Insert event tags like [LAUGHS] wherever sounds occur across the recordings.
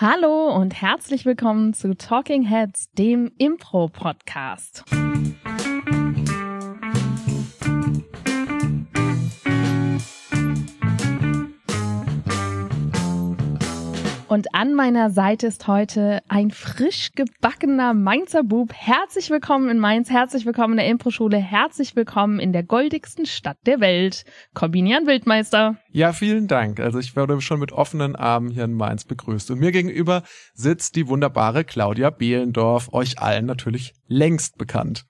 Hallo und herzlich willkommen zu Talking Heads, dem Impro-Podcast. Und an meiner Seite ist heute ein frisch gebackener Mainzer Bub. Herzlich willkommen in Mainz, herzlich willkommen in der Impro-Schule, herzlich willkommen in der goldigsten Stadt der Welt. Corbinian Wildmeister. Ja, vielen Dank. Also ich werde schon mit offenen Armen hier in Mainz begrüßt. Und mir gegenüber sitzt die wunderbare Claudia Behlendorf, euch allen natürlich längst bekannt.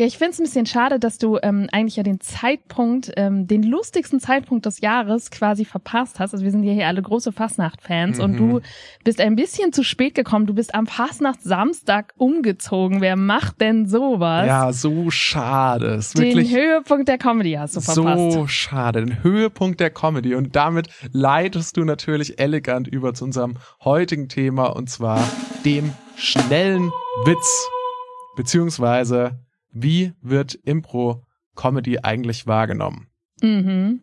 Ja, ich finde es ein bisschen schade, dass du ähm, eigentlich ja den Zeitpunkt, ähm, den lustigsten Zeitpunkt des Jahres quasi verpasst hast. Also wir sind ja hier alle große Fastnacht-Fans mhm. und du mhm. bist ein bisschen zu spät gekommen. Du bist am Fastnacht-Samstag umgezogen. Wer macht denn sowas? Ja, so schade. Ist den wirklich Höhepunkt der Comedy hast du verpasst. So schade. Den Höhepunkt der Comedy. Und damit leitest du natürlich elegant über zu unserem heutigen Thema und zwar dem schnellen Witz. Beziehungsweise wie wird Impro-Comedy eigentlich wahrgenommen? Mhm.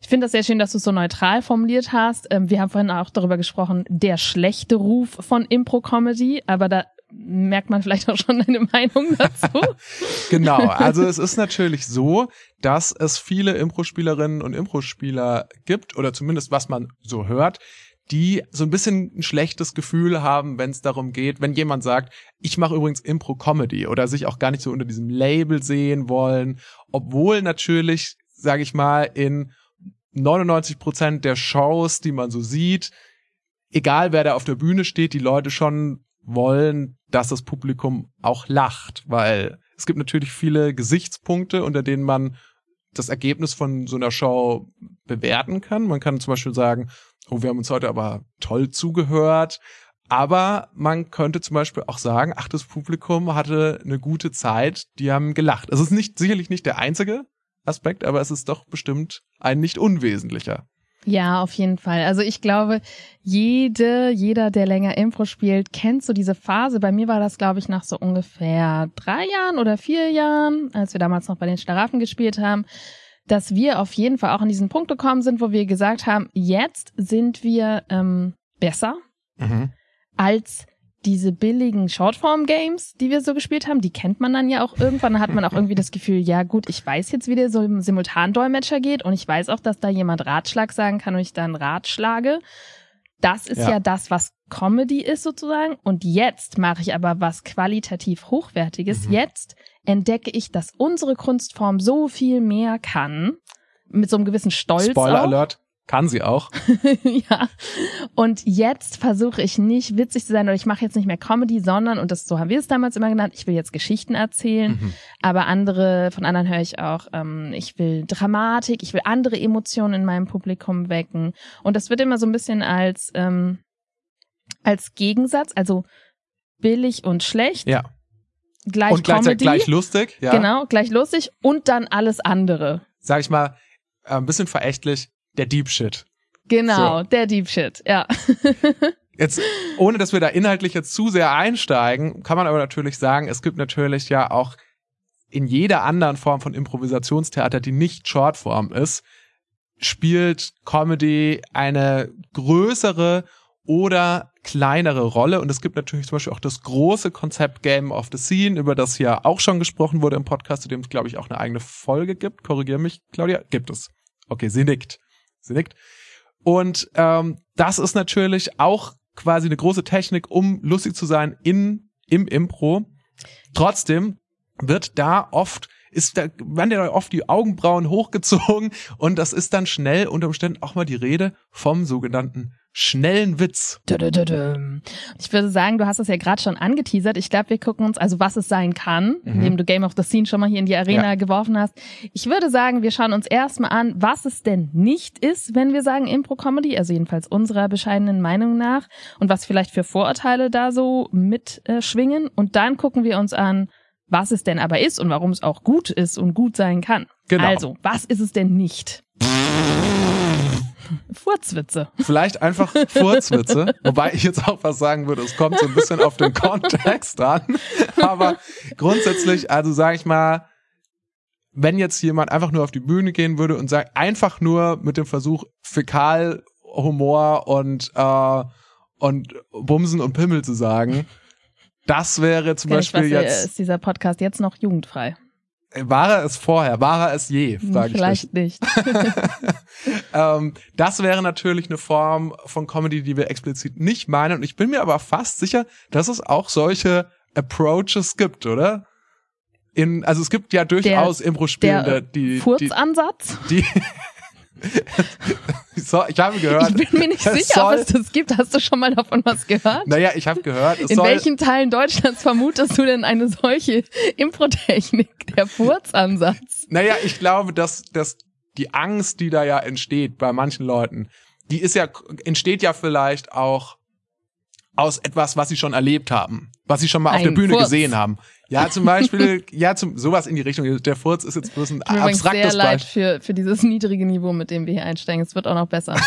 Ich finde das sehr schön, dass du es so neutral formuliert hast. Ähm, wir haben vorhin auch darüber gesprochen, der schlechte Ruf von Impro-Comedy, aber da merkt man vielleicht auch schon eine Meinung dazu. [LAUGHS] genau, also es ist natürlich so, dass es viele Impro-Spielerinnen und Impro-Spieler gibt, oder zumindest was man so hört, die so ein bisschen ein schlechtes Gefühl haben, wenn es darum geht, wenn jemand sagt, ich mache übrigens Impro-Comedy oder sich auch gar nicht so unter diesem Label sehen wollen, obwohl natürlich, sage ich mal, in 99 Prozent der Shows, die man so sieht, egal wer da auf der Bühne steht, die Leute schon wollen, dass das Publikum auch lacht, weil es gibt natürlich viele Gesichtspunkte, unter denen man das Ergebnis von so einer Show bewerten kann. Man kann zum Beispiel sagen, oh, wir haben uns heute aber toll zugehört. Aber man könnte zum Beispiel auch sagen, ach, das Publikum hatte eine gute Zeit, die haben gelacht. Es ist nicht, sicherlich nicht der einzige Aspekt, aber es ist doch bestimmt ein nicht unwesentlicher. Ja, auf jeden Fall. Also ich glaube, jede, jeder, der länger Impro spielt, kennt so diese Phase. Bei mir war das, glaube ich, nach so ungefähr drei Jahren oder vier Jahren, als wir damals noch bei den Schlaraffen gespielt haben, dass wir auf jeden Fall auch an diesen Punkt gekommen sind, wo wir gesagt haben, jetzt sind wir ähm, besser mhm. als diese billigen Shortform-Games, die wir so gespielt haben, die kennt man dann ja auch irgendwann. Da hat man auch irgendwie das Gefühl, ja gut, ich weiß jetzt, wie der so im Simultandolmetscher geht und ich weiß auch, dass da jemand Ratschlag sagen kann und ich dann Ratschlage. Das ist ja. ja das, was Comedy ist sozusagen. Und jetzt mache ich aber was qualitativ Hochwertiges. Mhm. Jetzt entdecke ich, dass unsere Kunstform so viel mehr kann. Mit so einem gewissen Stolz. Spoiler auch. Alert. Kann sie auch. [LAUGHS] ja. Und jetzt versuche ich nicht witzig zu sein oder ich mache jetzt nicht mehr Comedy, sondern, und das so haben wir es damals immer genannt, ich will jetzt Geschichten erzählen. Mhm. Aber andere, von anderen höre ich auch, ähm, ich will Dramatik, ich will andere Emotionen in meinem Publikum wecken. Und das wird immer so ein bisschen als, ähm, als Gegensatz, also billig und schlecht. Ja. Gleich und gleichzeitig gleich lustig, ja. Genau, gleich lustig und dann alles andere. Sag ich mal, äh, ein bisschen verächtlich der Deep Shit. Genau, so. der Deep Shit, ja. [LAUGHS] Jetzt, ohne dass wir da inhaltlich jetzt zu sehr einsteigen, kann man aber natürlich sagen, es gibt natürlich ja auch in jeder anderen Form von Improvisationstheater, die nicht Shortform ist, spielt Comedy eine größere oder kleinere Rolle. Und es gibt natürlich zum Beispiel auch das große Konzept Game of the Scene, über das ja auch schon gesprochen wurde im Podcast, zu dem es, glaube ich, auch eine eigene Folge gibt. Korrigiere mich, Claudia. Gibt es. Okay, sie nickt. Sie nickt. Und ähm, das ist natürlich auch quasi eine große Technik, um lustig zu sein in im Impro. Trotzdem wird da oft ist da werden ja oft die Augenbrauen hochgezogen und das ist dann schnell unter Umständen auch mal die Rede vom sogenannten schnellen Witz. Ich würde sagen, du hast es ja gerade schon angeteasert. Ich glaube, wir gucken uns, also was es sein kann, mhm. indem du Game of the Scene schon mal hier in die Arena ja. geworfen hast. Ich würde sagen, wir schauen uns erstmal an, was es denn nicht ist, wenn wir sagen Impro-Comedy, also jedenfalls unserer bescheidenen Meinung nach und was vielleicht für Vorurteile da so mitschwingen. Äh, und dann gucken wir uns an, was es denn aber ist und warum es auch gut ist und gut sein kann. Genau. Also, was ist es denn nicht? Furzwitze. Vielleicht einfach Furzwitze, wobei ich jetzt auch was sagen würde, es kommt so ein bisschen auf den Kontext an. Aber grundsätzlich, also sage ich mal, wenn jetzt jemand einfach nur auf die Bühne gehen würde und sagt, einfach nur mit dem Versuch, Fäkalhumor und äh, und Bumsen und Pimmel zu sagen. Das wäre zum Ja, Beispiel ich weiß, jetzt. Ist dieser Podcast jetzt noch jugendfrei? War er es vorher? War er es je? Frage ich. Vielleicht nicht. [LAUGHS] ähm, das wäre natürlich eine Form von Comedy, die wir explizit nicht meinen. Und ich bin mir aber fast sicher, dass es auch solche Approaches gibt, oder? In, also es gibt ja durchaus Impro-Spielende, die, die, Furzansatz? die [LAUGHS] [LAUGHS] so, ich habe gehört. Ich bin mir nicht sicher, ob soll- es das gibt. Hast du schon mal davon was gehört? Naja, ich habe gehört, In soll, welchen Teilen Deutschlands vermutest du denn eine solche Impro-Technik, der Furzansatz? naja, ich glaube, dass, dass die Angst, die da ja entsteht bei manchen Leuten, die ist ja, entsteht ja vielleicht auch aus etwas, was sie schon erlebt haben, was sie schon mal auf Ein der Bühne Furz. gesehen haben. Ja, zum Beispiel, ja, zum, sowas in die Richtung. Der Furz ist jetzt bloß ein mir übrigens sehr abstraktes leid Beispiel. für, für dieses niedrige Niveau, mit dem wir hier einsteigen. Es wird auch noch besser. [LAUGHS]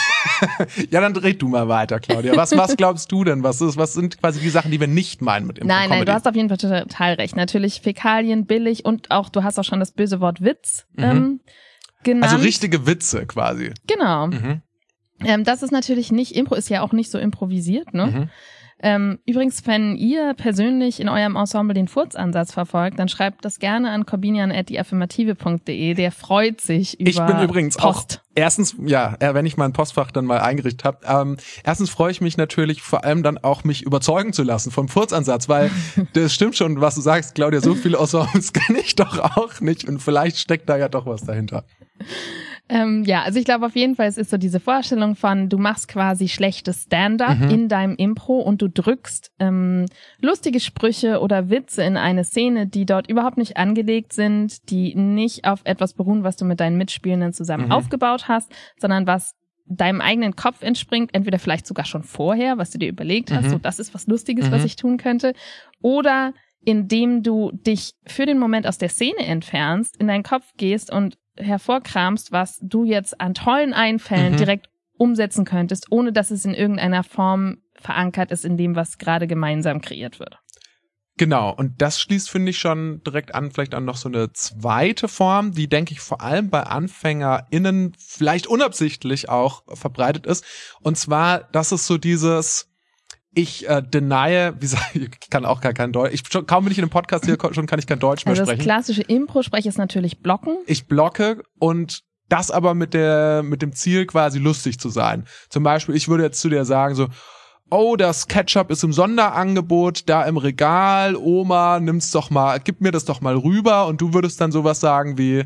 Ja, dann red du mal weiter, Claudia. Was, was glaubst du denn? Was ist, was sind quasi die Sachen, die wir nicht meinen mit Impro Nein, nein, du hast auf jeden Fall total recht. Natürlich Fäkalien, billig und auch, du hast auch schon das böse Wort Witz ähm, genannt. also richtige Witze quasi. Genau. Mhm. Ähm, das ist natürlich nicht, Impro ist ja auch nicht so improvisiert, ne? Mhm. Ähm, übrigens, wenn ihr persönlich in eurem Ensemble den Furzansatz verfolgt, dann schreibt das gerne an corbinian.deaffirmative.de. Der freut sich über Ich bin übrigens Post. auch erstens, ja, äh, wenn ich mein Postfach dann mal eingerichtet habe, ähm, erstens freue ich mich natürlich vor allem dann auch, mich überzeugen zu lassen vom Furzansatz, weil [LAUGHS] das stimmt schon, was du sagst, Claudia, so viele Ensembles [LAUGHS] kenne ich doch auch nicht und vielleicht steckt da ja doch was dahinter. Ähm, ja, also ich glaube auf jeden Fall, es ist so diese Vorstellung von, du machst quasi schlechtes Stand-up Mhm. in deinem Impro und du drückst ähm, lustige Sprüche oder Witze in eine Szene, die dort überhaupt nicht angelegt sind, die nicht auf etwas beruhen, was du mit deinen Mitspielenden zusammen Mhm. aufgebaut hast, sondern was deinem eigenen Kopf entspringt, entweder vielleicht sogar schon vorher, was du dir überlegt hast, Mhm. so das ist was Lustiges, was Mhm. ich tun könnte, oder indem du dich für den Moment aus der Szene entfernst, in deinen Kopf gehst und hervorkramst, was du jetzt an tollen Einfällen Mhm. direkt umsetzen könntest, ohne dass es in irgendeiner Form verankert ist in dem, was gerade gemeinsam kreiert wird. Genau, und das schließt, finde ich, schon direkt an, vielleicht an noch so eine zweite Form, die, denke ich, vor allem bei AnfängerInnen vielleicht unabsichtlich auch verbreitet ist. Und zwar, das ist so dieses, ich äh, denie, [LAUGHS] wie sag ich, kann auch gar kein Deutsch, ich, schon, kaum bin ich in einem Podcast hier, schon kann ich kein Deutsch mehr Also das sprechen. klassische Impro-Sprech ist natürlich Blocken. Ich blocke und das aber mit der, mit dem Ziel quasi lustig zu sein. Zum Beispiel, ich würde jetzt zu dir sagen so, oh, das Ketchup ist im Sonderangebot da im Regal, Oma, nimm's doch mal, gib mir das doch mal rüber und du würdest dann sowas sagen wie,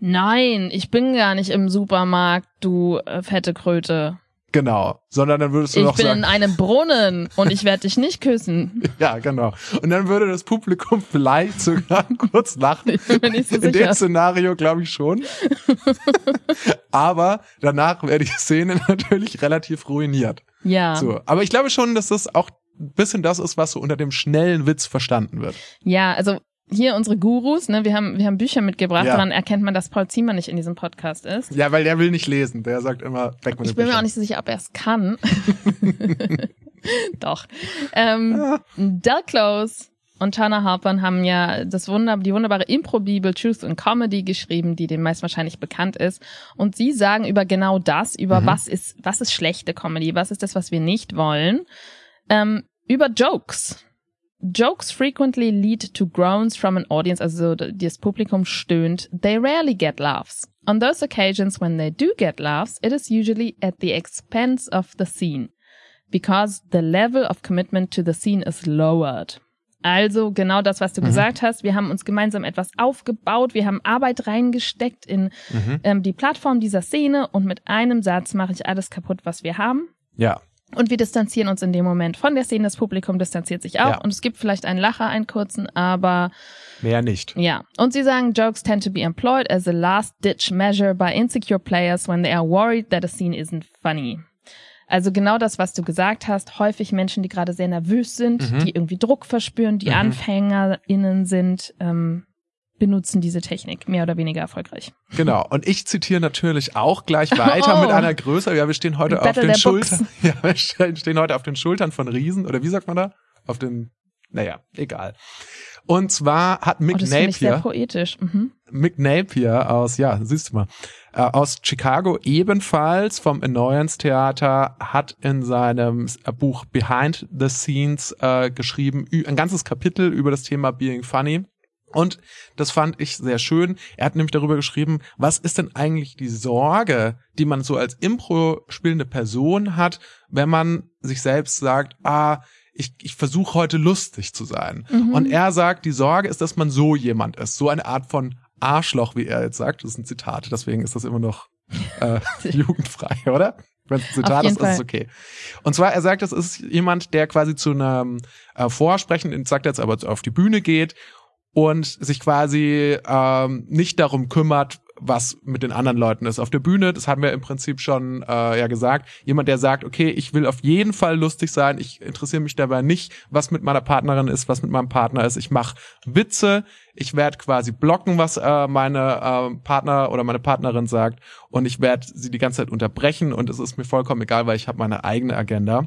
Nein, ich bin gar nicht im Supermarkt, du äh, fette Kröte. Genau, sondern dann würdest du Ich noch bin sagen, in einem Brunnen und ich werde dich nicht küssen. [LAUGHS] ja, genau. Und dann würde das Publikum vielleicht sogar [LAUGHS] kurz lachen. Ich bin mir nicht so In dem sicher. Szenario glaube ich schon. [LAUGHS] Aber danach wäre die Szene natürlich relativ ruiniert. Ja. So, aber ich glaube schon, dass das auch ein bisschen das ist, was so unter dem schnellen Witz verstanden wird. Ja, also hier unsere Gurus, ne, wir haben, wir haben Bücher mitgebracht, Ja. daran erkennt man, dass Paul Ziemer nicht in diesem Podcast ist. Ja, weil der will nicht lesen. Der sagt immer, weg mit Ich den bin mir auch Büchern. nicht so sicher, ob er es kann. [LAUGHS] Doch. Ähm, Ja. Del Close und Tana Harper haben ja das Wunder, die wunderbare Impro-Bibel Truth and Comedy geschrieben, die dem meist wahrscheinlich bekannt ist. Und sie sagen über genau das, über Mhm. was ist, was ist schlechte Comedy, was ist das, was wir nicht wollen, ähm, über Jokes. Jokes frequently lead to groans from an audience, also das Publikum stöhnt. They rarely get laughs. On those occasions when they do get laughs, it is usually at the expense of the scene, because the level of commitment to the scene is lowered. Also genau das, was du Mhm. gesagt hast. Wir haben uns gemeinsam etwas aufgebaut, wir haben Arbeit reingesteckt in Mhm. ähm, die Plattform dieser Szene und mit einem Satz mache ich alles kaputt, was wir haben. Ja, Und wir distanzieren uns in dem Moment von der Szene. Das Publikum distanziert sich auch. Ja. Und es gibt vielleicht einen Lacher, einen kurzen, aber mehr nicht. ja. Und sie sagen, Jokes tend to be employed as a last-ditch measure by insecure players when they are worried that a scene isn't funny. Also genau das, was du gesagt hast. Häufig Menschen, die gerade sehr nervös sind, Mhm. die irgendwie Druck verspüren, die Mhm. AnfängerInnen sind, ähm, benutzen diese Technik mehr oder weniger erfolgreich. Genau. Und ich zitiere natürlich auch gleich weiter Oh. mit einer Größe. Ja, wir stehen heute auf den Schultern. [LAUGHS] Ja, wir stehen heute auf den Schultern von Riesen. Oder wie sagt man da? Auf den, naja, egal. Und zwar hat Mick oh, das Napier. Ich sehr poetisch. Mhm. Mick Napier aus, ja, siehst du mal, äh, aus Chicago ebenfalls vom Annoyance Theater hat in seinem Buch Behind the Scenes äh, geschrieben, ein ganzes Kapitel über das Thema Being Funny. Und das fand ich sehr schön. Er hat nämlich darüber geschrieben, was ist denn eigentlich die Sorge, die man so als Impro spielende Person hat, wenn man sich selbst sagt, ah, ich, ich versuche heute lustig zu sein. Mhm. Und er sagt, die Sorge ist, dass man so jemand ist, so eine Art von Arschloch, wie er jetzt sagt. Das ist ein Zitat, deswegen ist das immer noch [LAUGHS] äh, jugendfrei, oder? Wenn es ein Zitat ist, Fall. ist es okay. Und zwar, er sagt, das ist jemand, der quasi zu einem äh, Vorsprechen, sagt jetzt aber auf die Bühne geht und sich quasi ähm, nicht darum kümmert, was mit den anderen Leuten ist auf der Bühne. Das haben wir im Prinzip schon äh, ja gesagt. Jemand, der sagt, okay, ich will auf jeden Fall lustig sein. Ich interessiere mich dabei nicht, was mit meiner Partnerin ist, was mit meinem Partner ist. Ich mache Witze. Ich werde quasi blocken, was äh, meine äh, Partner oder meine Partnerin sagt. Und ich werde sie die ganze Zeit unterbrechen. Und es ist mir vollkommen egal, weil ich habe meine eigene Agenda.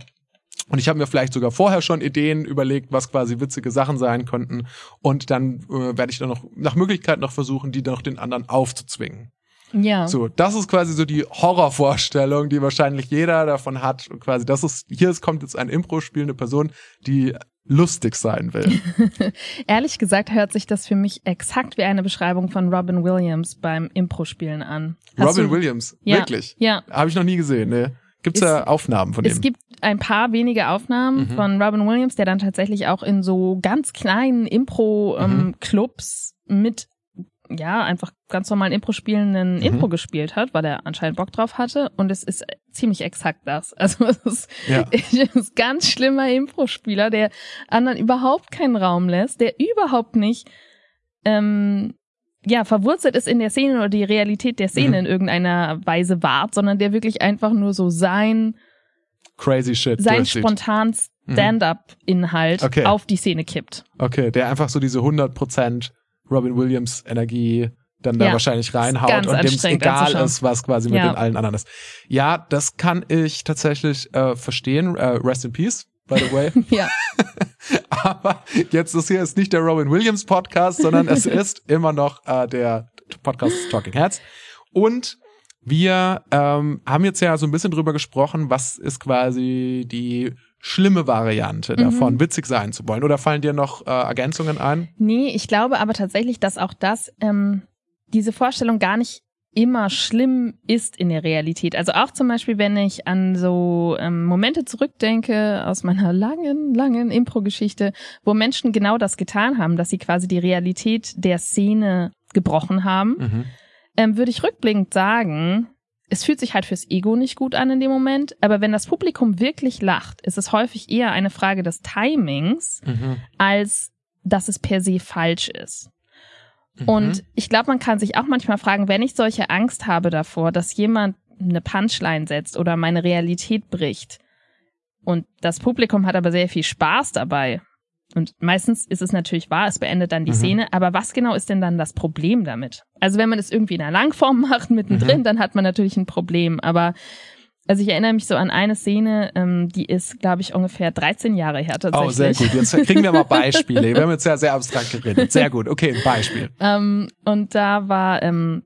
Und ich habe mir vielleicht sogar vorher schon Ideen überlegt, was quasi witzige Sachen sein könnten. Und dann äh, werde ich dann noch nach Möglichkeit noch versuchen, die noch den anderen aufzuzwingen. Ja. So, das ist quasi so die Horrorvorstellung, die wahrscheinlich jeder davon hat. Und quasi, das ist, hier kommt jetzt ein Impro spielende Person, die lustig sein will. [LAUGHS] Ehrlich gesagt hört sich das für mich exakt wie eine Beschreibung von Robin Williams beim Impro-Spielen an. Hast Robin du? Williams? Ja. Wirklich? Ja. Habe ich noch nie gesehen, ne? Gibt es da Aufnahmen von dem? Es gibt ein paar wenige Aufnahmen mhm. von Robin Williams, der dann tatsächlich auch in so ganz kleinen Impro-Clubs ähm, mhm. mit ja, einfach ganz normalen Impro spielenden mhm. Impro gespielt hat, weil er anscheinend Bock drauf hatte. Und es ist ziemlich exakt das. [LAUGHS] Also es ist, ja. [LAUGHS] ist ganz schlimmer Impro-Spieler, der anderen überhaupt keinen Raum lässt, der überhaupt nicht ähm, ja, verwurzelt ist in der Szene oder die Realität der Szene mhm. in irgendeiner Weise wahrt, sondern der wirklich einfach nur so sein crazy shit sein spontan mhm. Stand-up-Inhalt okay. auf die Szene kippt. Okay, der einfach so diese 100% Robin Williams Energie dann da ja, wahrscheinlich reinhaut und dem es egal ist, was quasi mit ja. den allen anderen ist. Ja, das kann ich tatsächlich äh, verstehen. Äh, rest in Peace, by the way. [LAUGHS] ja. [LAUGHS] Aber jetzt ist hier ist nicht der Robin Williams Podcast, sondern es [LAUGHS] ist immer noch äh, der Podcast Talking Heads. Und wir ähm, haben jetzt ja so ein bisschen drüber gesprochen, was ist quasi die schlimme Variante davon, mhm. witzig sein zu wollen. Oder fallen dir noch äh, Ergänzungen ein? Nee, ich glaube aber tatsächlich, dass auch das, ähm, diese Vorstellung gar nicht immer schlimm ist in der Realität. Also auch zum Beispiel, wenn ich an so ähm, Momente zurückdenke aus meiner [LAUGHS] langen, langen Impro-Geschichte, wo Menschen genau das getan haben, dass sie quasi die Realität der Szene gebrochen haben, mhm. ähm, würde ich rückblickend sagen, es fühlt sich halt fürs Ego nicht gut an in dem Moment, aber wenn das Publikum wirklich lacht, ist es häufig eher eine Frage des Timings, mhm. als dass es per se falsch ist. Mhm. Und ich glaube, man kann sich auch manchmal fragen, wenn ich solche Angst habe davor, dass jemand eine Punchline setzt oder meine Realität bricht und das Publikum hat aber sehr viel Spaß dabei. Und meistens ist es natürlich wahr, es beendet dann die mhm. Szene, aber was genau ist denn dann das Problem damit? Also wenn man es irgendwie in einer Langform [LAUGHS] macht, mittendrin, mhm. dann hat man natürlich ein Problem. Aber also ich erinnere mich so an eine Szene, ähm, die ist, glaube ich, ungefähr 13 Jahre her tatsächlich. Oh, sehr gut. Jetzt kriegen wir mal [LAUGHS] Beispiele. wir haben jetzt ja sehr abstrakt geredet. Sehr gut. Okay, ein Beispiel. Ähm, und da war ähm,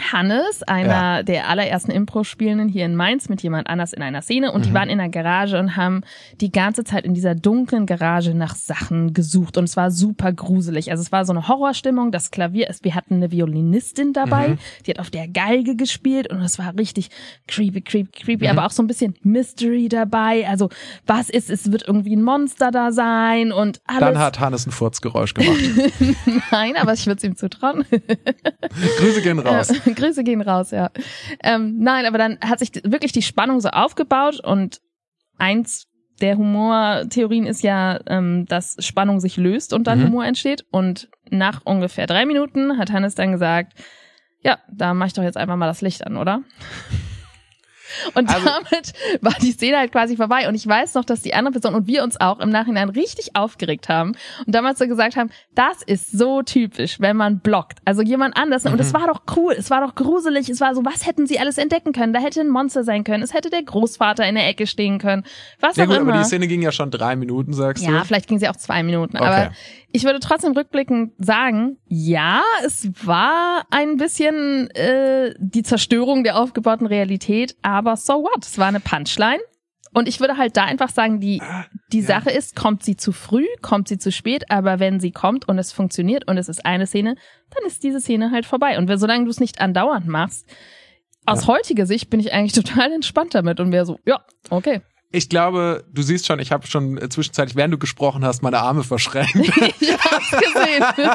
Hannes, einer ja. der allerersten Impro-Spielenden hier in Mainz mit jemand anders in einer Szene und mhm. die waren in der Garage und haben die ganze Zeit in dieser dunklen Garage nach Sachen gesucht und es war super gruselig. Also es war so eine Horrorstimmung, das Klavier ist, wir hatten eine Violinistin dabei, mhm. die hat auf der Geige gespielt und es war richtig creepy, creepy, creepy, mhm. aber auch so ein bisschen Mystery dabei. Also was ist, es wird irgendwie ein Monster da sein und alles. Dann hat Hannes ein Furzgeräusch gemacht. [LAUGHS] Nein, aber ich würde es ihm zutrauen. Grüße gehen raus. [LAUGHS] Grüße gehen raus, ja. Ähm, nein, aber dann hat sich wirklich die Spannung so aufgebaut und eins der Humortheorien ist ja, ähm, dass Spannung sich löst und dann mhm. Humor entsteht. Und nach ungefähr drei Minuten hat Hannes dann gesagt, ja, da mach ich doch jetzt einfach mal das Licht an, oder? Und Also- damit war die Szene halt quasi vorbei. Und ich weiß noch, dass die andere Person und wir uns auch im Nachhinein richtig aufgeregt haben und damals so gesagt haben, das ist so typisch, wenn man blockt. Also jemand anders. Und Mhm. es war doch cool, es war doch gruselig, es war so, was hätten sie alles entdecken können? Da hätte ein Monster sein können, es hätte der Großvater in der Ecke stehen können. Was Ja auch gut, immer. aber die Szene ging ja schon drei Minuten, sagst Ja, du? vielleicht ging sie auch zwei Minuten. Okay. Aber ich würde trotzdem rückblickend sagen, ja, es war ein bisschen äh, die Zerstörung der aufgebauten Realität, aber so what? Es war eine Punchline. Und ich würde halt da einfach sagen, die, die ja. Sache ist, kommt sie zu früh, kommt sie zu spät, aber wenn sie kommt und es funktioniert und es ist eine Szene, dann ist diese Szene halt vorbei. Und wenn, solange du es nicht andauernd machst, aus heutiger Sicht bin ich eigentlich [LAUGHS] total entspannt damit und wäre so, ja, okay. Ich glaube, du siehst schon, ich habe schon äh, zwischenzeitlich, während du gesprochen hast, meine Arme verschränkt. [LAUGHS] ich hab's gesehen.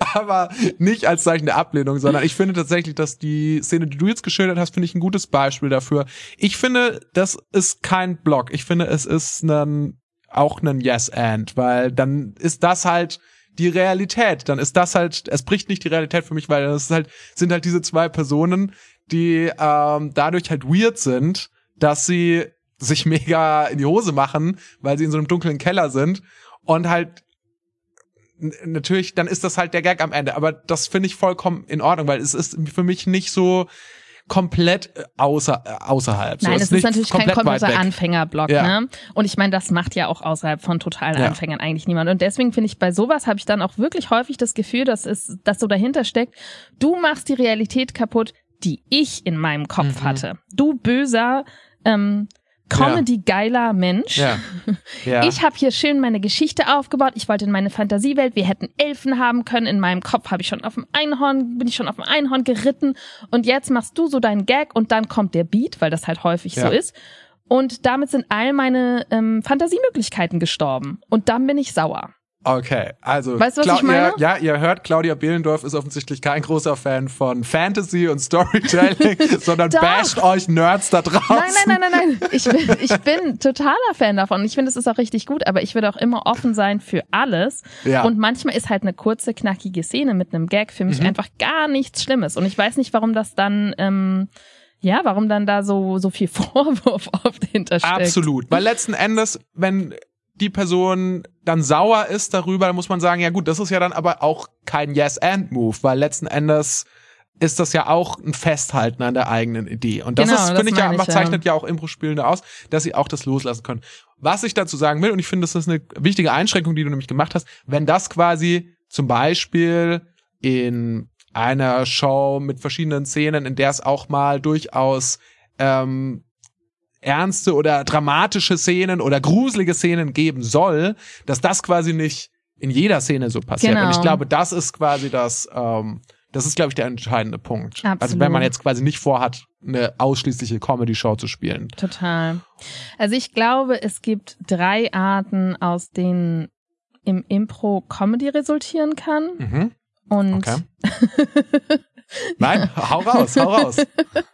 [LAUGHS] aber nicht als Zeichen der Ablehnung, sondern ich finde tatsächlich, dass die Szene, die du jetzt geschildert hast, finde ich ein gutes Beispiel dafür. Ich finde, das ist kein Block. Ich finde, es ist ein, auch ein Yes-And, weil dann ist das halt die Realität. Dann ist das halt, es bricht nicht die Realität für mich, weil das ist halt, sind halt diese zwei Personen, die ähm, dadurch halt weird sind, dass sie sich mega in die Hose machen, weil sie in so einem dunklen Keller sind und halt natürlich, dann ist das halt der Gag am Ende. Aber das finde ich vollkommen in Ordnung, weil es ist für mich nicht so komplett äh, außer, äh, außerhalb. so, Nein, es ist nicht natürlich kein kompletter. Anfängerblock, Ja. ne? Und ich meine, das macht ja auch außerhalb von totalen Ja. Anfängern eigentlich niemand. Und deswegen finde ich, bei sowas habe ich dann auch wirklich häufig das Gefühl, dass es, dass so dahinter steckt, du machst die Realität kaputt, die ich in meinem Kopf Mhm. hatte. Du böser, ähm, Comedy-geiler Mensch. Ja. [LAUGHS] ja. Ich habe hier schön meine Geschichte aufgebaut. Ich wollte in meine Fantasiewelt. Wir hätten Elfen haben können. In meinem Kopf habe ich schon auf dem Einhorn, bin ich schon auf dem Einhorn geritten. Und jetzt machst du so deinen Gag und dann kommt der Beat, weil das halt häufig so ist. Und damit sind all meine ähm, Fantasiemöglichkeiten gestorben. Und dann bin ich sauer. Okay, also Weißt du, was Clau- ich meine? Ihr, ja, ihr hört, Claudia Behlendorf ist offensichtlich kein großer Fan von Fantasy und Storytelling, [LAUGHS] sondern Doch. basht euch Nerds da draußen. Nein, nein, nein, nein, nein. Ich bin, ich bin totaler Fan davon. Ich finde, es ist auch richtig gut, aber ich würde auch immer offen sein für alles. Ja. Und manchmal ist halt eine kurze, knackige Szene mit einem Gag für mich Mhm. einfach gar nichts Schlimmes. Und ich weiß nicht, warum das dann, ähm, ja, warum dann da so, so viel [LAUGHS] Vorwurf oft hintersteckt. Absolut. Weil letzten Endes, wenn die Person dann sauer ist darüber, dann muss man sagen, ja gut, das ist ja dann aber auch kein Yes-and-Move, weil letzten Endes ist das ja auch ein Festhalten an der eigenen Idee. Und das Genau, ist, finde ich, ja, macht- ja. zeichnet ja auch Impro-Spielende aus, dass sie auch das loslassen können. Was ich dazu sagen will, und ich finde, das ist eine wichtige Einschränkung, die du nämlich gemacht hast, wenn das quasi zum Beispiel in einer Show mit verschiedenen Szenen, in der es auch mal durchaus ähm, ernste oder dramatische Szenen oder gruselige Szenen geben soll, dass das quasi nicht in jeder Szene so passiert. Genau. Und ich glaube, das ist quasi das, ähm, das ist, glaube ich, der entscheidende Punkt. Also Absolut. wenn man jetzt quasi nicht vorhat, eine ausschließliche Comedy-Show zu spielen. Total. Also ich glaube, es gibt drei Arten, aus denen im Impro Comedy resultieren kann. Mhm. Und Okay. [LAUGHS] Nein, hau raus, hau raus.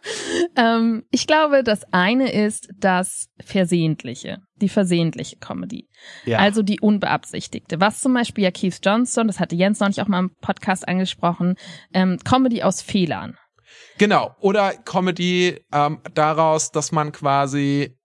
[LAUGHS] ähm, ich glaube, das eine ist das Versehentliche, die versehentliche Comedy. Ja. Also die unbeabsichtigte. Was zum Beispiel ja Keith Johnson, das hatte Jens neulich auch mal im Podcast angesprochen, ähm, Comedy aus Fehlern. Genau. Oder Comedy ähm, daraus, dass man quasi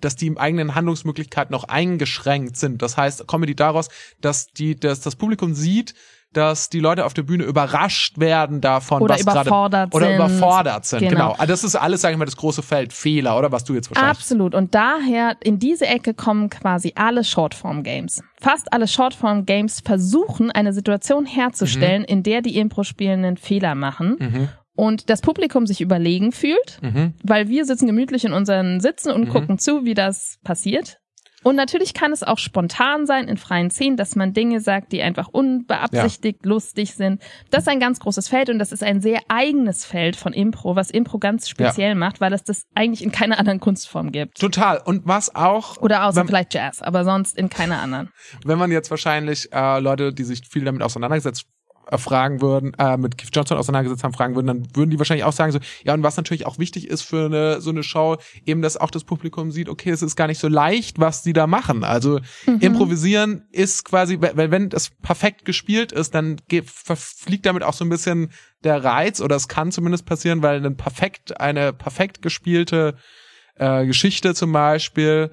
dass die eigenen Handlungsmöglichkeiten noch eingeschränkt sind. Das heißt, Comedy daraus, dass die, dass das Publikum sieht, dass die Leute auf der Bühne überrascht werden davon, Oder was gerade überfordert oder sind. überfordert sind. Genau. Genau. Also das ist alles, sage ich mal, das große Feld Fehler, oder was du jetzt wahrscheinlich. Absolut. Und daher, in diese Ecke kommen quasi alle Shortform-Games. Fast alle Shortform-Games versuchen, eine Situation herzustellen, in der die Impro-Spielenden Fehler machen Mhm. und das Publikum sich überlegen fühlt, Mhm. weil wir sitzen gemütlich in unseren Sitzen und Mhm. gucken zu, wie das passiert. Und natürlich kann es auch spontan sein in freien Szenen, dass man Dinge sagt, die einfach unbeabsichtigt lustig sind. Das ist ein ganz großes Feld und das ist ein sehr eigenes Feld von Impro, was Impro ganz speziell macht, weil es das eigentlich in keiner anderen Kunstform gibt. Total. Und was auch, Oder außer Wenn- vielleicht Jazz, aber sonst in keiner anderen. wenn man jetzt wahrscheinlich äh, Leute, die sich viel damit auseinandergesetzt fragen würden, äh, mit Keith Johnson auseinandergesetzt haben, fragen würden, dann würden die wahrscheinlich auch sagen so, ja, und was natürlich auch wichtig ist für eine so eine Show, eben, dass auch das Publikum sieht, okay, es ist gar nicht so leicht, was die da machen. Also Mhm. improvisieren ist quasi, wenn, wenn das perfekt gespielt ist, dann geht, verfliegt damit auch so ein bisschen der Reiz, oder es kann zumindest passieren, weil ein perfekt, eine perfekt gespielte äh, Geschichte zum Beispiel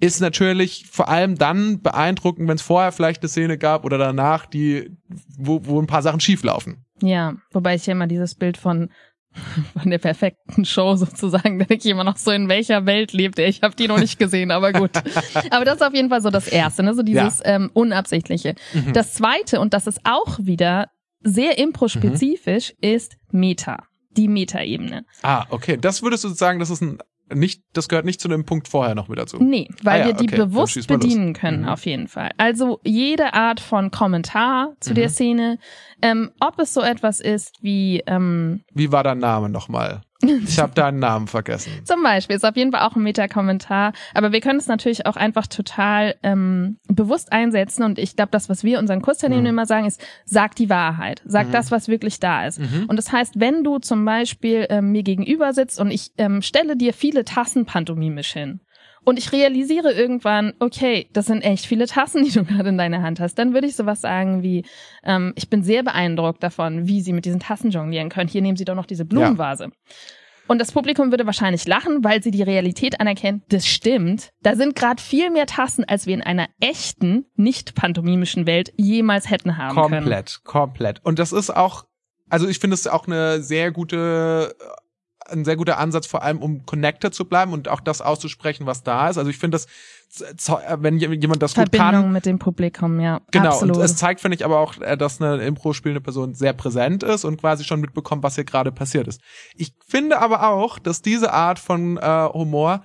ist natürlich vor allem dann beeindruckend, wenn es vorher vielleicht eine Szene gab oder danach, die, wo, wo ein paar Sachen schieflaufen. Ja, wobei ich ja immer dieses Bild von [LAUGHS] von der perfekten Show sozusagen, da denke ich immer noch so, in welcher Welt lebt er? Ich habe die noch nicht gesehen, aber gut. [LAUGHS] aber das ist auf jeden Fall so das Erste, ne? so dieses ja. ähm, Unabsichtliche. Mhm. Das Zweite, und das ist auch wieder sehr impro-spezifisch, mhm. ist Meta die Metaebene. Ah, okay. Das würdest du sagen, das ist ein nicht, das gehört nicht zu dem Punkt vorher noch mit dazu. Nee, weil ah, ja, wir die okay. bewusst bedienen können, mhm. auf jeden Fall. Also jede Art von Kommentar zu mhm. der Szene, ähm, ob es so etwas ist wie ähm, Wie war dein Name nochmal? Ich habe deinen Namen vergessen. Zum Beispiel ist auf jeden Fall auch ein Meta-Kommentar, aber wir können es natürlich auch einfach total ähm, bewusst einsetzen und ich glaube, das, was wir unseren Kursteilnehmern mhm. immer sagen, ist, sag die Wahrheit, sag mhm. das, was wirklich da ist. Mhm. Und das heißt, wenn du zum Beispiel ähm, mir gegenüber sitzt und ich ähm, stelle dir viele Tassen pantomimisch hin und ich realisiere irgendwann, okay, das sind echt viele Tassen, die du [LAUGHS] gerade in deiner Hand hast, dann würde ich sowas sagen wie, ähm, ich bin sehr beeindruckt davon, wie sie mit diesen Tassen jonglieren können. Hier nehmen sie doch noch diese Blumenvase. Ja. Und das Publikum würde wahrscheinlich lachen, weil sie die Realität anerkennen. Das stimmt. Da sind gerade viel mehr Tassen, als wir in einer echten, nicht pantomimischen Welt jemals hätten haben komplett, können. Komplett, komplett. Und das ist auch, also ich finde es auch eine sehr gute ein sehr guter Ansatz, vor allem um connected zu bleiben und auch das auszusprechen, was da ist. Also ich finde das, wenn jemand das Verbindung gut kann. mit dem Publikum, ja. Genau. Absolut. Und es zeigt, finde ich, aber auch, äh, dass eine Impro spielende Person sehr präsent ist und quasi schon mitbekommt, was hier gerade passiert ist. Ich finde aber auch, dass diese Art von äh, Humor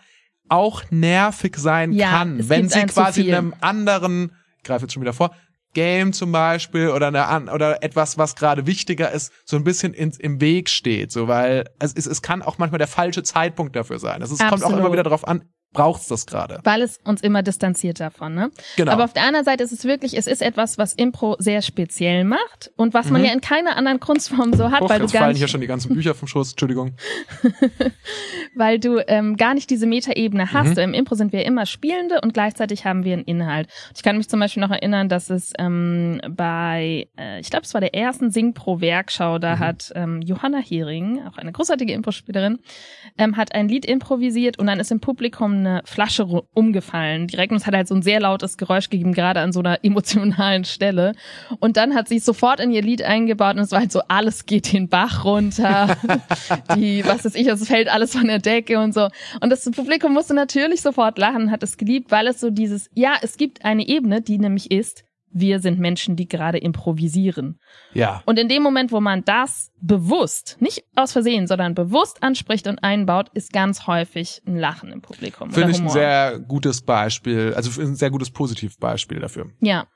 auch nervig sein ja, kann, wenn sie quasi in einem anderen, ich greife jetzt schon wieder vor, Game zum Beispiel oder eine oder etwas, was gerade wichtiger ist, so ein bisschen ins, im Weg steht, so weil es, es, es kann auch manchmal der falsche Zeitpunkt dafür sein. Also es kommt auch immer wieder darauf an, braucht's das gerade. Weil es uns immer distanziert davon, ne? Genau. Aber auf der anderen Seite ist es wirklich, es ist etwas, was Impro sehr speziell macht und was man mhm. ja in keiner anderen Kunstform so hat, Och, weil du gar fallen nicht hier schon die ganzen Bücher vom Schuss, Entschuldigung. [LAUGHS] weil du ähm, gar nicht diese Metaebene hast. Mhm. Im Impro sind wir immer Spielende und gleichzeitig haben wir einen Inhalt. Ich kann mich zum Beispiel noch erinnern, dass es ähm, bei, äh, ich glaube, es war der ersten Sing-Pro-Werkschau, da mhm. hat ähm, Johanna Hering, auch eine großartige Impro-Spielerin, ähm, hat ein Lied improvisiert und dann ist im Publikum eine Flasche umgefallen direkt und es hat halt so ein sehr lautes Geräusch gegeben, gerade an so einer [LAUGHS] emotionalen Stelle. Und dann hat sie es sofort in ihr Lied eingebaut und es war halt so, alles geht den Bach runter, [LAUGHS] die, was weiß ich, es fällt alles von der Decke und so. Und das Publikum musste natürlich sofort lachen, hat es geliebt, weil es so dieses, ja, es gibt eine Ebene, die nämlich ist, wir sind Menschen, die gerade improvisieren. Ja. Und in dem Moment, wo man das bewusst, nicht aus Versehen, sondern bewusst anspricht und einbaut, ist ganz häufig ein Lachen im Publikum. Finde ich ein sehr gutes Beispiel, also ein sehr gutes Positivbeispiel dafür. Ja.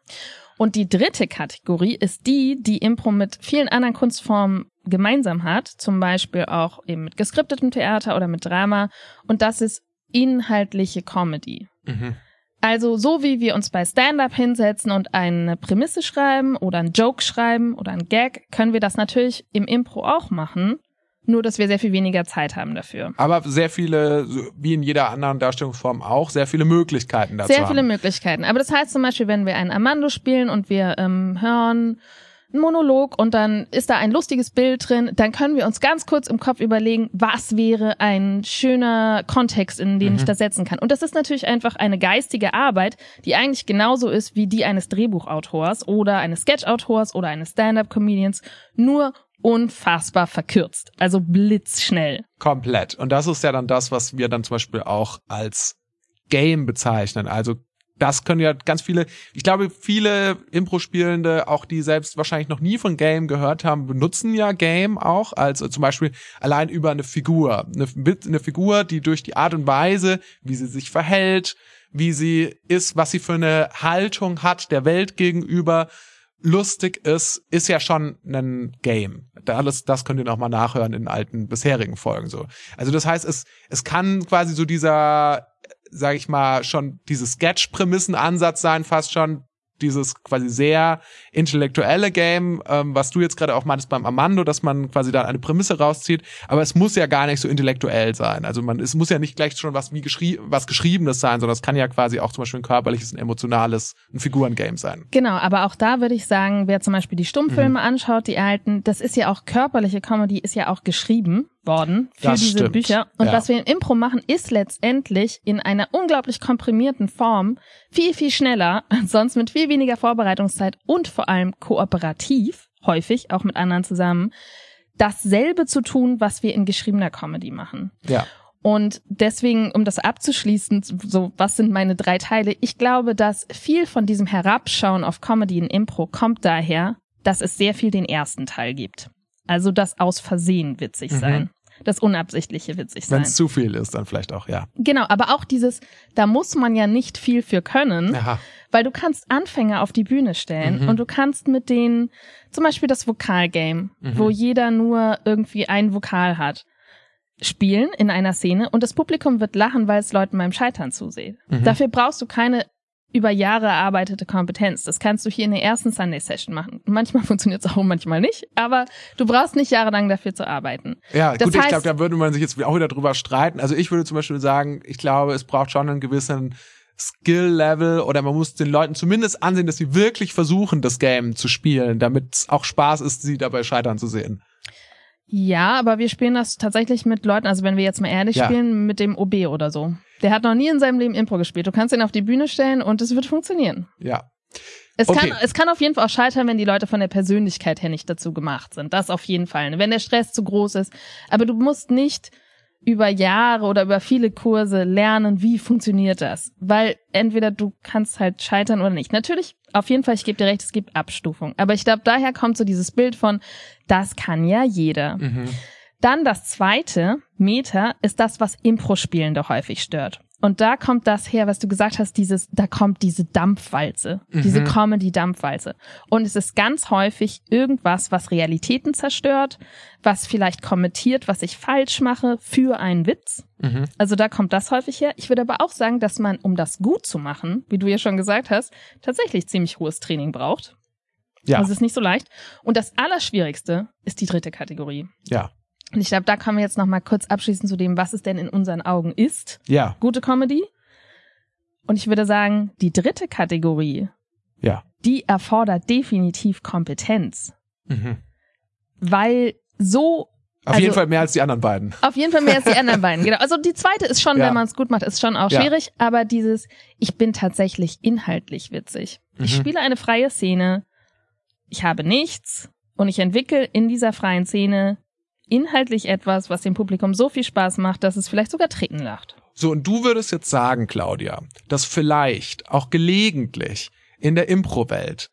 Und die dritte Kategorie ist die, die Impro mit vielen anderen Kunstformen gemeinsam hat, zum Beispiel auch eben mit geskriptetem Theater oder mit Drama. Und das ist inhaltliche Comedy. Mhm. Also so wie wir uns bei Stand-up hinsetzen und eine Prämisse schreiben oder einen Joke schreiben oder einen Gag, können wir das natürlich im Impro auch machen. Nur, dass wir sehr viel weniger Zeit haben dafür. Aber sehr viele, wie in jeder anderen Darstellungsform auch, sehr viele Möglichkeiten dazu. Sehr viele haben. Möglichkeiten. Aber das heißt zum Beispiel, wenn wir einen Amando spielen und wir ähm, hören ein Monolog und dann ist da ein lustiges Bild drin, dann können wir uns ganz kurz im Kopf überlegen, was wäre ein schöner Kontext, in den mhm. ich das setzen kann. Und das ist natürlich einfach eine geistige Arbeit, die eigentlich genauso ist wie die eines Drehbuchautors oder eines Sketchautors oder eines Stand-up-Comedians, nur unfassbar verkürzt, also blitzschnell. Komplett. Und das ist ja dann das, was wir dann zum Beispiel auch als Game bezeichnen, also das können ja ganz viele, ich glaube, viele Impro-Spielende, auch die selbst wahrscheinlich noch nie von Game gehört haben, benutzen ja Game auch, als zum Beispiel allein über eine Figur. Eine, eine Figur, die durch die Art und Weise, wie sie sich verhält, wie sie ist, was sie für eine Haltung hat der Welt gegenüber, lustig ist, ist ja schon ein Game. Alles, das könnt ihr noch mal nachhören in alten bisherigen Folgen so. Also das heißt, es, es kann quasi so dieser sage ich mal, schon dieses Sketch-Prämissen-Ansatz sein, fast schon dieses quasi sehr intellektuelle Game, ähm, was du jetzt gerade auch meinst beim Amando, dass man quasi da eine Prämisse rauszieht, aber es muss ja gar nicht so intellektuell sein. Also man, es muss ja nicht gleich schon was wie geschrie was Geschriebenes sein, sondern es kann ja quasi auch zum Beispiel ein körperliches, ein emotionales, ein Figurengame sein. Genau, aber auch da würde ich sagen, wer zum Beispiel die Stummfilme mhm. anschaut, die alten, das ist ja auch körperliche Comedy, ist ja auch geschrieben worden für Das diese stimmt. Bücher. Und Ja. was wir in Impro machen, ist letztendlich in einer unglaublich komprimierten Form viel, viel schneller [LAUGHS] sonst mit viel weniger Vorbereitungszeit und vor allem kooperativ, häufig auch mit anderen zusammen, dasselbe zu tun, was wir in geschriebener Comedy machen. Ja. Und deswegen, um das abzuschließen, so, was sind meine drei Teile? Ich glaube, dass viel von diesem Herabschauen auf Comedy in Impro kommt daher, dass es sehr viel den ersten Teil gibt. Also das aus Versehen witzig Mhm. sein. Das unabsichtliche witzig sein. Wenn es zu viel ist, dann vielleicht auch, ja. Genau, aber auch dieses, da muss man ja nicht viel für können, Aha. weil du kannst Anfänger auf die Bühne stellen Mhm. und du kannst mit denen, zum Beispiel das Vokalgame, Mhm. wo jeder nur irgendwie ein Vokal hat, spielen in einer Szene und das Publikum wird lachen, weil es Leuten beim Scheitern zusieht. Mhm. Dafür brauchst du keine über Jahre erarbeitete Kompetenz. Das kannst du hier in der ersten Sunday Session machen. Manchmal [LAUGHS] funktioniert es auch, manchmal nicht, aber du brauchst nicht jahrelang dafür zu arbeiten. Ja, Das gut, ich heißt- glaube, da würde man sich jetzt auch wieder drüber streiten. Also ich würde zum Beispiel sagen, ich glaube, es braucht schon einen gewissen Skill-Level oder man muss den Leuten zumindest ansehen, dass sie wirklich versuchen, das Game zu spielen, damit es auch Spaß ist, sie dabei scheitern zu sehen. Ja, aber wir spielen das tatsächlich mit Leuten, also wenn wir jetzt mal ehrlich Ja. spielen, mit dem OB oder so. Der hat noch nie in seinem Leben Impro gespielt. Du kannst ihn auf die Bühne stellen und es wird funktionieren. Ja. Es, Okay. kann, es kann auf jeden Fall auch scheitern, wenn die Leute von der Persönlichkeit her nicht dazu gemacht sind. Das auf jeden Fall. Wenn der Stress zu groß ist. Aber du musst nicht über Jahre oder über viele Kurse lernen, wie funktioniert das. Weil entweder du kannst halt scheitern oder nicht. Natürlich, auf jeden Fall, ich gebe dir recht, es gibt Abstufung. Aber ich glaube, daher kommt so dieses Bild von, das kann ja jeder. Mhm. Dann das zweite, Meta, ist das, was Impro-Spielende häufig stört. Und da kommt das her, was du gesagt hast, dieses, da kommt diese Dampfwalze, diese Mhm. Comedy-Dampfwalze. Und es ist ganz häufig irgendwas, was Realitäten zerstört, was vielleicht kommentiert, was ich falsch mache für einen Witz. Mhm. Also da kommt das häufig her. Ich würde aber auch sagen, dass man, um das gut zu machen, wie du ja schon gesagt hast, tatsächlich ziemlich hohes Training braucht. Ja. Also es ist nicht so leicht. Und das Allerschwierigste ist die dritte Kategorie. Ja. Und ich glaube, da kommen wir jetzt noch mal kurz abschließen zu dem, was es denn in unseren Augen ist. Ja. Gute Comedy. Und ich würde sagen, die dritte Kategorie, Ja. die erfordert definitiv Kompetenz. Mhm. Weil so, Auf Also- jeden Fall mehr als die anderen beiden. auf jeden Fall mehr als die anderen beiden. Genau. Also die zweite ist schon, Ja. wenn man es gut macht, ist schon auch Ja. schwierig. Aber dieses, ich bin tatsächlich inhaltlich witzig. Ich Mhm. spiele eine freie Szene. Ich habe nichts. Und ich entwickle in dieser freien Szene inhaltlich etwas, was dem Publikum so viel Spaß macht, dass es vielleicht sogar Treten lacht. So, und du würdest jetzt sagen, Claudia, dass vielleicht auch gelegentlich in der Impro-Welt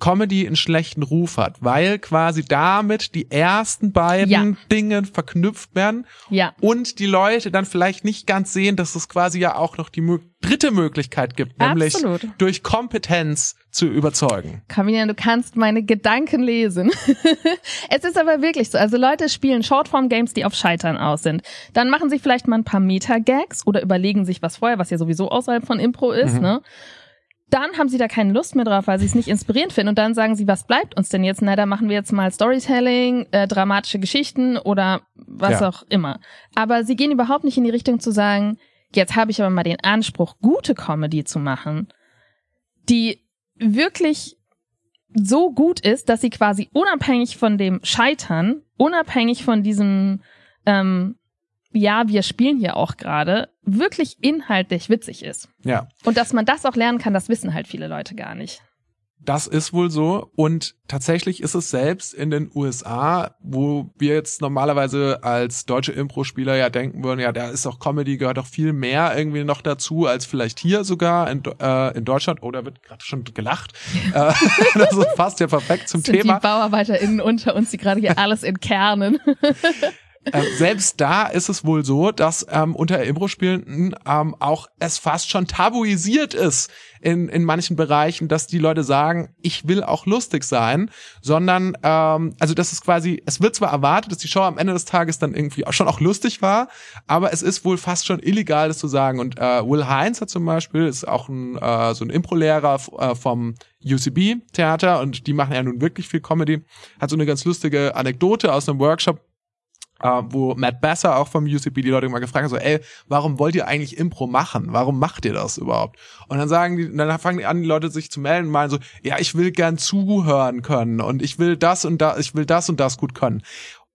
Comedy einen schlechten Ruf hat, weil quasi damit die ersten beiden Ja. Dinge verknüpft werden Ja. und die Leute dann vielleicht nicht ganz sehen, dass es quasi ja auch noch die mö dritte Möglichkeit gibt, nämlich Absolut. durch Kompetenz zu überzeugen. Camilla, du kannst meine Gedanken lesen. [LAUGHS] es ist aber wirklich so. Also Leute spielen Shortform-Games, die auf Scheitern aus sind. Dann machen sie vielleicht mal ein paar Meta-Gags oder überlegen sich was vorher, was ja sowieso außerhalb von Impro ist, Mhm. ne? Dann haben sie da keine Lust mehr drauf, weil sie es nicht inspirierend finden. Und dann sagen sie, was bleibt uns denn jetzt? Na, da machen wir jetzt mal Storytelling, äh, dramatische Geschichten oder was Ja. auch immer. Aber sie gehen überhaupt nicht in die Richtung zu sagen, jetzt habe ich aber mal den Anspruch, gute Comedy zu machen, die wirklich so gut ist, dass sie quasi unabhängig von dem Scheitern, unabhängig von diesem, ähm, ja, wir spielen hier auch gerade, wirklich inhaltlich witzig ist. Ja. Und dass man das auch lernen kann, das wissen halt viele Leute gar nicht. Das ist wohl so. Und tatsächlich ist es selbst in den USA, wo wir jetzt normalerweise als deutsche Impro-Spieler ja denken würden, ja, da ist doch Comedy, gehört doch viel mehr irgendwie noch dazu, als vielleicht hier sogar in, äh, in Deutschland. Oder wird gerade schon gelacht. [LAUGHS] äh, [LAUGHS] das ist fast ja perfekt zum sind Thema. die BauarbeiterInnen unter uns, die gerade hier [LAUGHS] alles entkernen. Ähm, selbst da ist es wohl so, dass ähm, unter Impro-Spielenden ähm, auch es fast schon tabuisiert ist in, in manchen Bereichen, dass die Leute sagen, ich will auch lustig sein, sondern ähm, also das ist quasi, es wird zwar erwartet, dass die Show am Ende des Tages dann irgendwie auch schon auch lustig war, aber es ist wohl fast schon illegal, das zu sagen. Und äh, Will Heinz hat zum Beispiel, ist auch ein äh, so ein Impro-Lehrer äh, vom UCB-Theater und die machen ja nun wirklich viel Comedy, hat so eine ganz lustige Anekdote aus einem Workshop, äh, wo Matt Besser auch vom UCB die Leute mal gefragt hat, so, ey, warum wollt ihr eigentlich Impro machen? Warum macht ihr das überhaupt? Und dann sagen die, dann fangen die an, die Leute sich zu melden und meinen so, ja, ich will gern zuhören können und ich will das und da, ich will das und das gut können.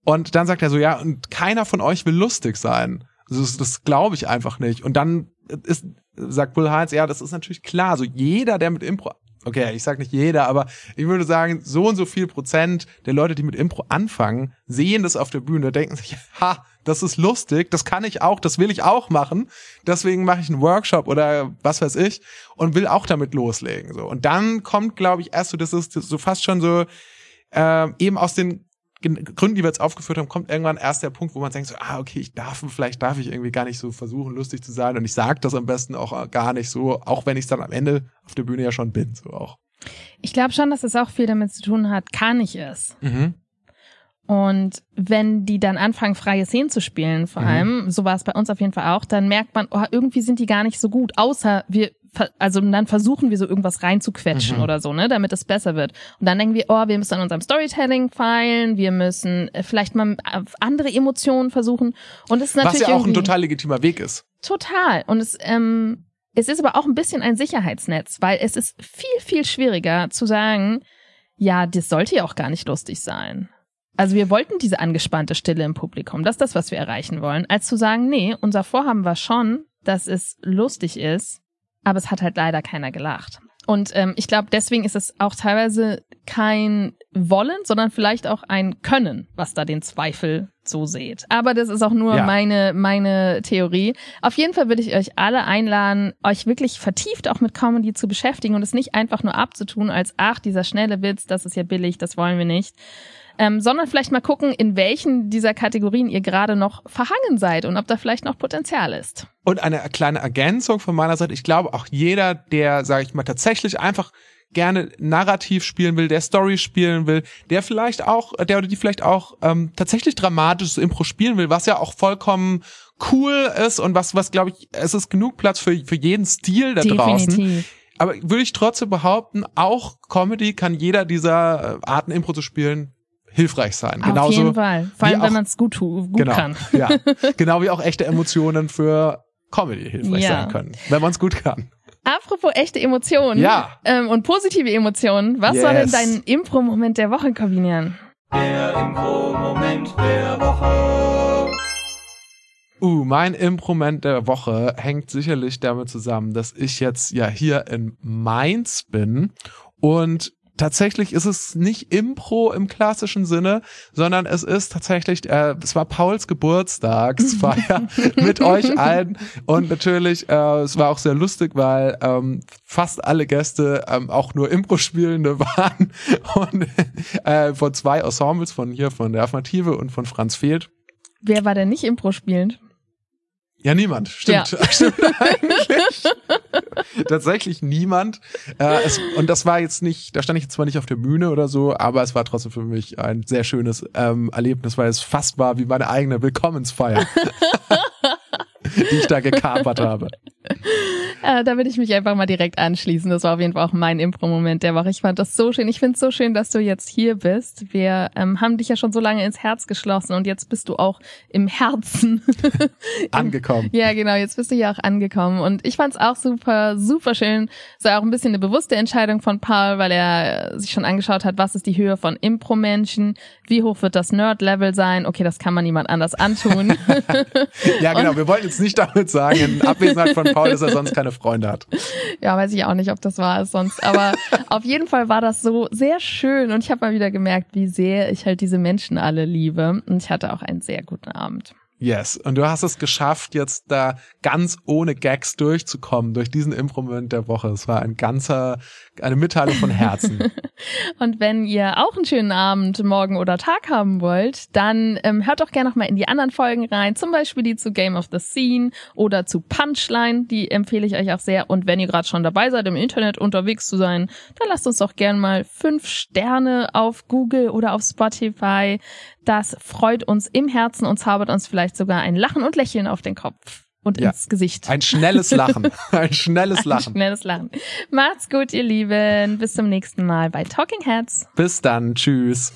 Und dann sagt er so, ja, und keiner von euch will lustig sein. Das, das glaube ich einfach nicht. Und dann ist, sagt Bull Heinz, ja, das ist natürlich klar. So jeder, der mit Impro okay, ich sag nicht jeder, aber ich würde sagen, so und so viel Prozent der Leute, die mit Impro anfangen, sehen das auf der Bühne, denken sich, [LAUGHS] ha, das ist lustig, das kann ich auch, das will ich auch machen. Deswegen mache ich einen Workshop oder was weiß ich und will auch damit loslegen. So. Und dann kommt, glaube ich, erst so, das ist so fast schon so äh, eben aus den Gründen, die wir jetzt aufgeführt haben, kommt irgendwann erst der Punkt, wo man denkt so, ah, okay, ich darf, vielleicht darf ich irgendwie gar nicht so versuchen, lustig zu sein und ich sage das am besten auch gar nicht so, auch wenn ich es dann am Ende auf der Bühne ja schon bin, so auch. Ich glaube schon, dass es auch viel damit zu tun hat, kann ich es? Mhm. Und wenn die dann anfangen, freie Szenen zu spielen, vor mhm. allem, so war es bei uns auf jeden Fall auch, dann merkt man, oh, irgendwie sind die gar nicht so gut, außer wir also dann versuchen wir so irgendwas reinzuquetschen mhm. oder so, ne, damit es besser wird. Und dann denken wir, oh, wir müssen an unserem Storytelling feilen, wir müssen äh, vielleicht mal andere Emotionen versuchen. Und es ist natürlich was ja auch ein total legitimer Weg ist. Total. Und es ähm, es ist aber auch ein bisschen ein Sicherheitsnetz, weil es ist viel viel schwieriger zu sagen, ja, das sollte ja auch gar nicht lustig sein. Also wir wollten diese angespannte Stille im Publikum, das ist das, was wir erreichen wollen, als zu sagen, nee, unser Vorhaben war schon, dass es lustig ist aber es hat halt leider keiner gelacht. Und ähm, ich glaube, deswegen ist es auch teilweise kein Wollen, sondern vielleicht auch ein Können, was da den Zweifel so seht. Aber das ist auch nur ja. meine, meine Theorie. Auf jeden Fall würde ich euch alle einladen, euch wirklich vertieft auch mit Comedy zu beschäftigen und es nicht einfach nur abzutun als, ach, dieser schnelle Witz, das ist ja billig, das wollen wir nicht, ähm, sondern vielleicht mal gucken, in welchen dieser Kategorien ihr gerade noch verhangen seid und ob da vielleicht noch Potenzial ist. Und eine kleine Ergänzung von meiner Seite. Ich glaube, auch jeder, der, sage ich mal, tatsächlich einfach gerne narrativ spielen will, der Story spielen will, der vielleicht auch, der oder die vielleicht auch ähm, tatsächlich dramatisches Impro spielen will, was ja auch vollkommen cool ist und was, was glaube ich, es ist genug Platz für, für jeden Stil da Definitiv. draußen. Aber würde ich trotzdem behaupten, auch Comedy kann jeder dieser äh, Arten Impro zu spielen hilfreich sein. Auf Genauso jeden Fall. Vor allem, wenn man es gut, gut genau, kann. Ja. [LAUGHS] Genau wie auch echte Emotionen für Comedy hilfreich ja. sein können, wenn man es gut kann. Apropos echte Emotionen ja. ähm, und positive Emotionen, was yes. soll denn dein Impro-Moment der Woche kombinieren? Der Impro-Moment der Woche. Uh, mein Impro-Moment der Woche hängt sicherlich damit zusammen, dass ich jetzt ja hier in Mainz bin und tatsächlich ist es nicht Impro im klassischen Sinne, sondern es ist tatsächlich, äh, es war Pauls Geburtstagsfeier [LAUGHS] mit euch allen und natürlich, äh, es war auch sehr lustig, weil ähm, fast alle Gäste ähm, auch nur Impro-Spielende [LAUGHS] waren und äh, von zwei Ensembles, von hier, von der Affirmative und von Franz Fehlt. Wer war denn nicht Impro spielend? Ja, niemand. Stimmt. Ja. [LAUGHS] Stimmt eigentlich. Tatsächlich niemand. Äh, es, und das war jetzt nicht, da stand ich jetzt zwar nicht auf der Bühne oder so, aber es war trotzdem für mich ein sehr schönes ähm, Erlebnis, weil es fast war wie meine eigene Willkommensfeier. [LAUGHS] die ich da gekapert habe. [LAUGHS] Äh, da würde ich mich einfach mal direkt anschließen. Das war auf jeden Fall auch mein Impro-Moment der Woche. Ich fand das so schön. Ich finde es so schön, dass du jetzt hier bist. Wir ähm, haben dich ja schon so lange ins Herz geschlossen und jetzt bist du auch im Herzen [LAUGHS] angekommen. ja, genau. Jetzt bist du hier auch angekommen. Und ich fand es auch super, super schön. Es war auch ein bisschen eine bewusste Entscheidung von Paul, weil er sich schon angeschaut hat, was ist die Höhe von Impro-Menschen, wie hoch wird das Nerd-Level sein. Okay, das kann man niemand anders antun. [LAUGHS] ja, genau. Und wir wollten jetzt nicht damit sagen, in Abwesenheit von Paul, dass er sonst keine Freunde hat. [LAUGHS] Ja, weiß ich auch nicht, ob das wahr ist sonst. Aber [LAUGHS] auf jeden Fall war das so sehr schön und ich habe mal wieder gemerkt, wie sehr ich halt diese Menschen alle liebe. Und ich hatte auch einen sehr guten Abend. Yes. Und du hast es geschafft, jetzt da ganz ohne Gags durchzukommen, durch diesen Improvement der Woche. Es war ein ganzer, eine Mitteilung von Herzen. [LAUGHS] und wenn ihr auch einen schönen Abend, morgen oder Tag haben wollt, dann ähm, hört doch gerne noch mal in die anderen Folgen rein. Zum Beispiel die zu Game of the Scene oder zu Punchline. Die empfehle ich euch auch sehr. Und wenn ihr gerade schon dabei seid, im Internet unterwegs zu sein, dann lasst uns doch gerne mal fünf Sterne auf Google oder auf Spotify das freut uns im Herzen und zaubert uns vielleicht sogar ein Lachen und Lächeln auf den Kopf und ja. ins Gesicht. Ein schnelles Lachen. [LAUGHS] Ein schnelles Lachen. Ein schnelles Lachen. Macht's gut, ihr Lieben. Bis zum nächsten Mal bei Talking Heads. Bis dann. Tschüss.